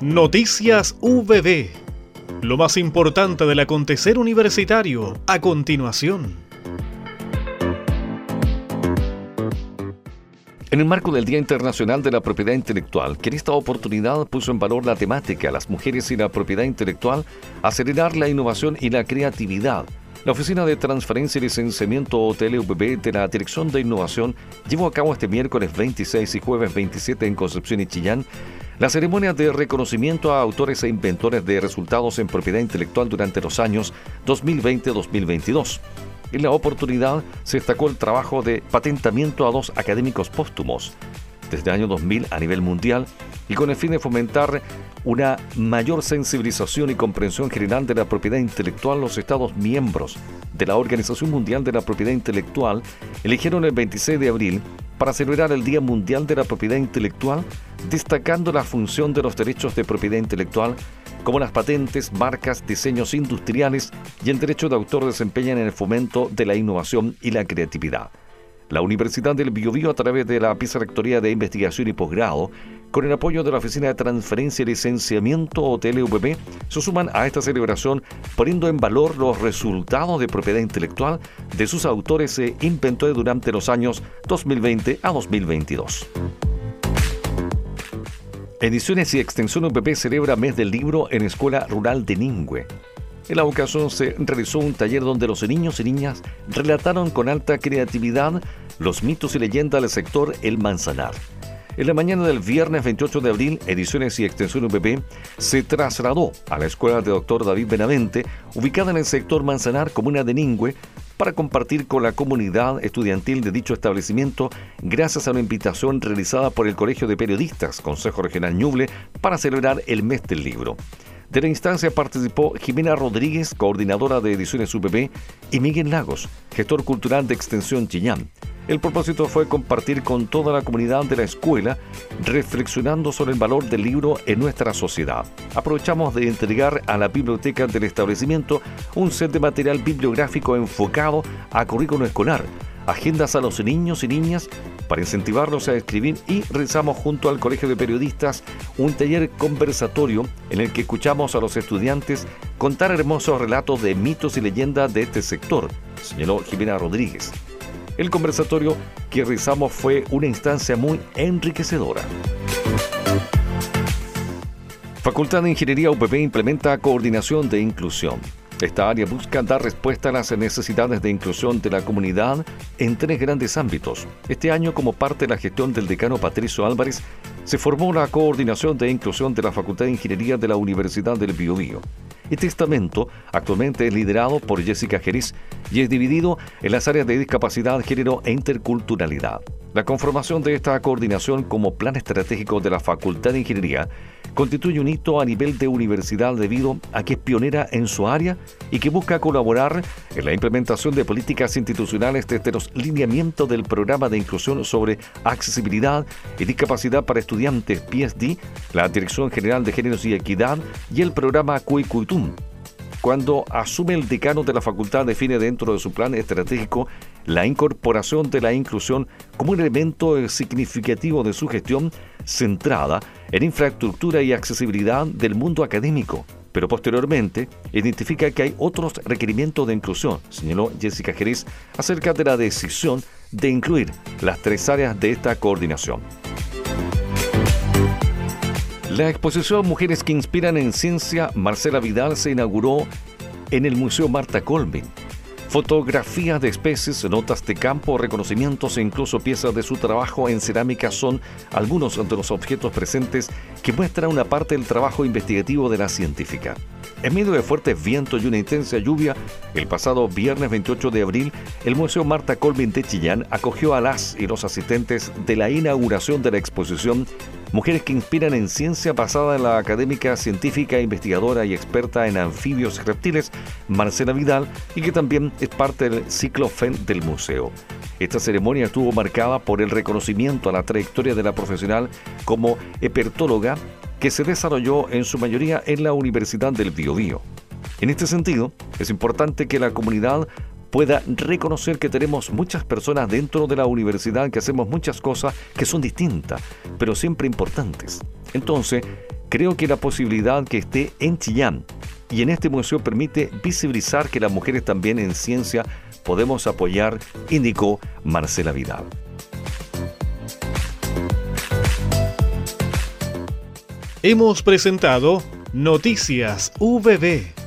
Noticias VB. Lo más importante del acontecer universitario a continuación. En el marco del Día Internacional de la Propiedad Intelectual, que en esta oportunidad puso en valor la temática Las mujeres y la propiedad intelectual, acelerar la innovación y la creatividad, la Oficina de Transferencia y Licenciamiento OTLVB de la Dirección de Innovación llevó a cabo este miércoles 26 y jueves 27 en Concepción y Chillán la ceremonia de reconocimiento a autores e inventores de resultados en propiedad intelectual durante los años 2020-2022. En la oportunidad se destacó el trabajo de patentamiento a dos académicos póstumos desde el año 2000 a nivel mundial y con el fin de fomentar una mayor sensibilización y comprensión general de la propiedad intelectual, los Estados miembros de la Organización Mundial de la Propiedad Intelectual eligieron el 26 de abril para celebrar el Día Mundial de la Propiedad Intelectual, destacando la función de los derechos de propiedad intelectual como las patentes, marcas, diseños industriales y el derecho de autor desempeñan en el fomento de la innovación y la creatividad. La Universidad del Biobío, a través de la Vicerrectoría de Investigación y Posgrado, con el apoyo de la Oficina de Transferencia y Licenciamiento o TLVP, se suman a esta celebración poniendo en valor los resultados de propiedad intelectual de sus autores e inventores durante los años 2020 a 2022. Ediciones y Extensión UPP celebra Mes del Libro en Escuela Rural de Ningüe. En la ocasión se realizó un taller donde los niños y niñas relataron con alta creatividad los mitos y leyendas del sector El Manzanar. En la mañana del viernes 28 de abril, Ediciones y Extensión UPP se trasladó a la escuela de Dr. David Benavente, ubicada en el sector Manzanar, comuna de Ningüe, para compartir con la comunidad estudiantil de dicho establecimiento gracias a una invitación realizada por el Colegio de Periodistas, Consejo Regional Ñuble, para celebrar el mes del libro. De la instancia participó Jimena Rodríguez, coordinadora de Ediciones UPP, y Miguel Lagos, gestor cultural de Extensión Chillán. El propósito fue compartir con toda la comunidad de la escuela, reflexionando sobre el valor del libro en nuestra sociedad. Aprovechamos de entregar a la biblioteca del establecimiento un set de material bibliográfico enfocado a currículo escolar, agendas a los niños y niñas para incentivarlos a escribir y realizamos junto al Colegio de Periodistas un taller conversatorio en el que escuchamos a los estudiantes contar hermosos relatos de mitos y leyendas de este sector, señaló Jimena Rodríguez. El conversatorio que realizamos fue una instancia muy enriquecedora. Facultad de Ingeniería UPP implementa coordinación de inclusión. Esta área busca dar respuesta a las necesidades de inclusión de la comunidad en tres grandes ámbitos. Este año, como parte de la gestión del decano Patricio Álvarez, se formó la coordinación de inclusión de la Facultad de Ingeniería de la Universidad del Biobío. Este estamento actualmente es liderado por Jessica Geriz y es dividido en las áreas de discapacidad, género e interculturalidad. La conformación de esta coordinación como plan estratégico de la Facultad de Ingeniería constituye un hito a nivel de universidad debido a que es pionera en su área y que busca colaborar en la implementación de políticas institucionales desde los lineamientos del programa de inclusión sobre accesibilidad y discapacidad para estudiantes PSD, la Dirección General de Géneros y Equidad y el programa CUICUITUM. Cuando asume el decano de la facultad define dentro de su plan estratégico la incorporación de la inclusión como un elemento significativo de su gestión centrada en infraestructura y accesibilidad del mundo académico, pero posteriormente identifica que hay otros requerimientos de inclusión, señaló Jessica Jerez acerca de la decisión de incluir las tres áreas de esta coordinación. La exposición Mujeres que Inspiran en Ciencia Marcela Vidal se inauguró en el Museo Marta Colvin Fotografías de especies, notas de campo, reconocimientos e incluso piezas de su trabajo en cerámica son algunos de los objetos presentes que muestran una parte del trabajo investigativo de la científica. En medio de fuertes vientos y una intensa lluvia, el pasado viernes 28 de abril, el Museo Marta Colvin de Chillán acogió a las y los asistentes de la inauguración de la exposición Mujeres que inspiran en ciencia basada en la académica científica, investigadora y experta en anfibios y reptiles, Marcela Vidal, y que también es parte del ciclo FEN del museo. Esta ceremonia estuvo marcada por el reconocimiento a la trayectoria de la profesional como epertóloga que se desarrolló en su mayoría en la Universidad del Biobío. En este sentido, es importante que la comunidad pueda reconocer que tenemos muchas personas dentro de la universidad que hacemos muchas cosas que son distintas, pero siempre importantes. Entonces, Creo que la posibilidad que esté en Chillán y en este museo permite visibilizar que las mujeres también en ciencia podemos apoyar, indicó Marcela Vidal. Hemos presentado Noticias VB